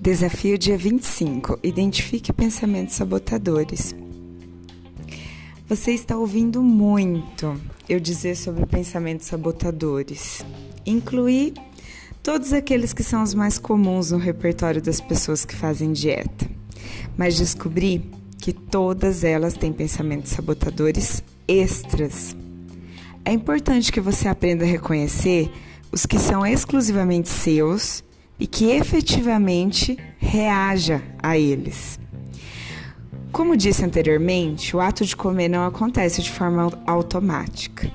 Desafio dia 25. Identifique pensamentos sabotadores. Você está ouvindo muito eu dizer sobre pensamentos sabotadores. Incluir todos aqueles que são os mais comuns no repertório das pessoas que fazem dieta. Mas descobri que todas elas têm pensamentos sabotadores extras. É importante que você aprenda a reconhecer os que são exclusivamente seus e que efetivamente reaja a eles. Como disse anteriormente, o ato de comer não acontece de forma automática.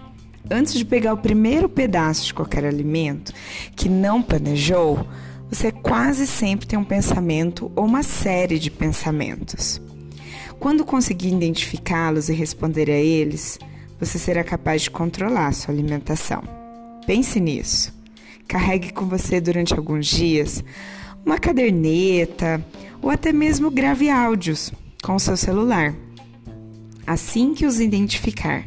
Antes de pegar o primeiro pedaço de qualquer alimento que não planejou, você quase sempre tem um pensamento ou uma série de pensamentos. Quando conseguir identificá-los e responder a eles, você será capaz de controlar a sua alimentação. Pense nisso. Carregue com você durante alguns dias uma caderneta ou até mesmo grave áudios com o seu celular. Assim que os identificar.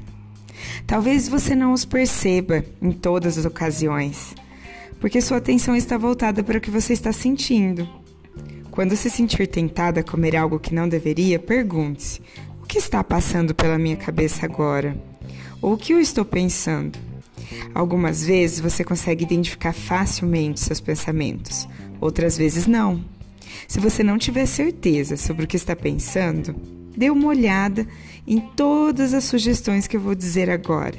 Talvez você não os perceba em todas as ocasiões, porque sua atenção está voltada para o que você está sentindo. Quando se sentir tentada a comer algo que não deveria, pergunte-se: o que está passando pela minha cabeça agora? Ou o que eu estou pensando? Algumas vezes você consegue identificar facilmente seus pensamentos, outras vezes não. Se você não tiver certeza sobre o que está pensando, dê uma olhada em todas as sugestões que eu vou dizer agora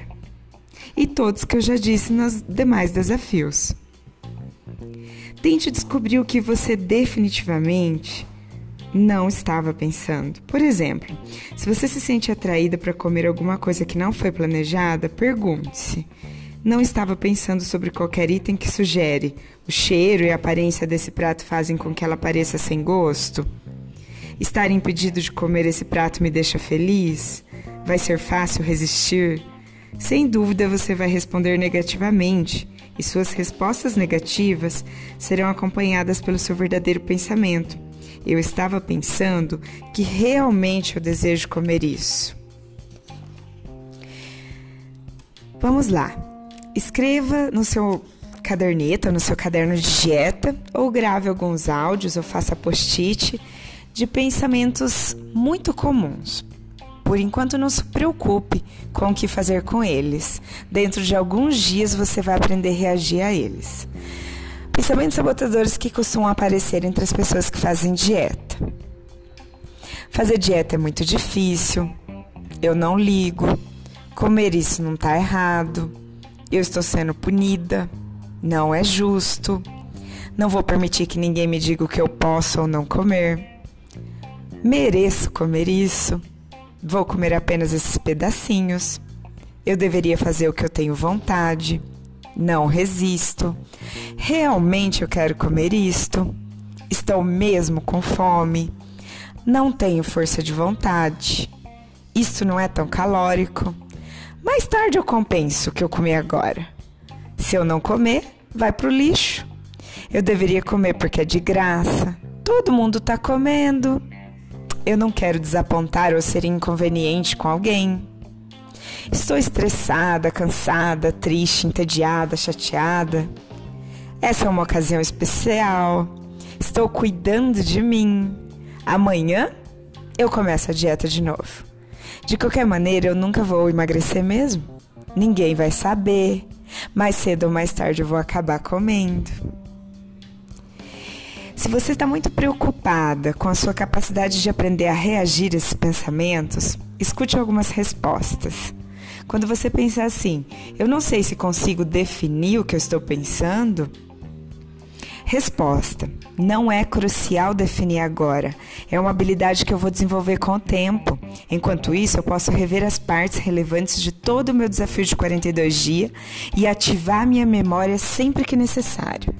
e todos que eu já disse nos demais desafios. Tente descobrir o que você definitivamente não estava pensando. Por exemplo, se você se sente atraída para comer alguma coisa que não foi planejada, pergunte-se: não estava pensando sobre qualquer item que sugere. O cheiro e a aparência desse prato fazem com que ela pareça sem gosto? Estar impedido de comer esse prato me deixa feliz? Vai ser fácil resistir? Sem dúvida você vai responder negativamente, e suas respostas negativas serão acompanhadas pelo seu verdadeiro pensamento. Eu estava pensando que realmente eu desejo comer isso. Vamos lá. Escreva no seu caderneta, no seu caderno de dieta, ou grave alguns áudios ou faça post-it de pensamentos muito comuns. Por enquanto, não se preocupe com o que fazer com eles. Dentro de alguns dias você vai aprender a reagir a eles. Pensamentos sabotadores que costumam aparecer entre as pessoas que fazem dieta. Fazer dieta é muito difícil. Eu não ligo. Comer isso não está errado eu estou sendo punida, não é justo, não vou permitir que ninguém me diga o que eu posso ou não comer, mereço comer isso, vou comer apenas esses pedacinhos, eu deveria fazer o que eu tenho vontade, não resisto, realmente eu quero comer isto, estou mesmo com fome, não tenho força de vontade, isto não é tão calórico. Mais tarde eu compenso o que eu comi agora. Se eu não comer, vai pro lixo. Eu deveria comer porque é de graça. Todo mundo tá comendo. Eu não quero desapontar ou ser inconveniente com alguém. Estou estressada, cansada, triste, entediada, chateada. Essa é uma ocasião especial. Estou cuidando de mim. Amanhã eu começo a dieta de novo. De qualquer maneira, eu nunca vou emagrecer mesmo. Ninguém vai saber. Mais cedo ou mais tarde eu vou acabar comendo. Se você está muito preocupada com a sua capacidade de aprender a reagir a esses pensamentos, escute algumas respostas. Quando você pensar assim, eu não sei se consigo definir o que eu estou pensando, Resposta: Não é crucial definir agora. É uma habilidade que eu vou desenvolver com o tempo. Enquanto isso, eu posso rever as partes relevantes de todo o meu desafio de 42 dias e ativar minha memória sempre que necessário.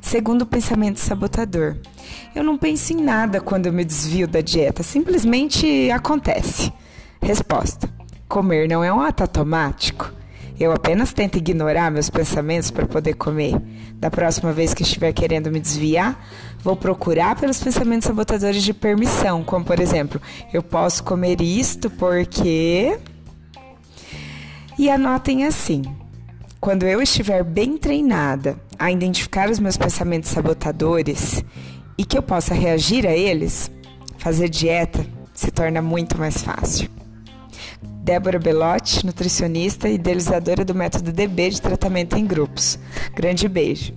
Segundo o pensamento sabotador, eu não penso em nada quando eu me desvio da dieta, simplesmente acontece. Resposta: Comer não é um ato automático. Eu apenas tento ignorar meus pensamentos para poder comer. Da próxima vez que estiver querendo me desviar, vou procurar pelos pensamentos sabotadores de permissão, como por exemplo, eu posso comer isto porque. E anotem assim: quando eu estiver bem treinada a identificar os meus pensamentos sabotadores e que eu possa reagir a eles, fazer dieta se torna muito mais fácil. Débora Belotti, nutricionista e idealizadora do método DB de tratamento em grupos. Grande beijo.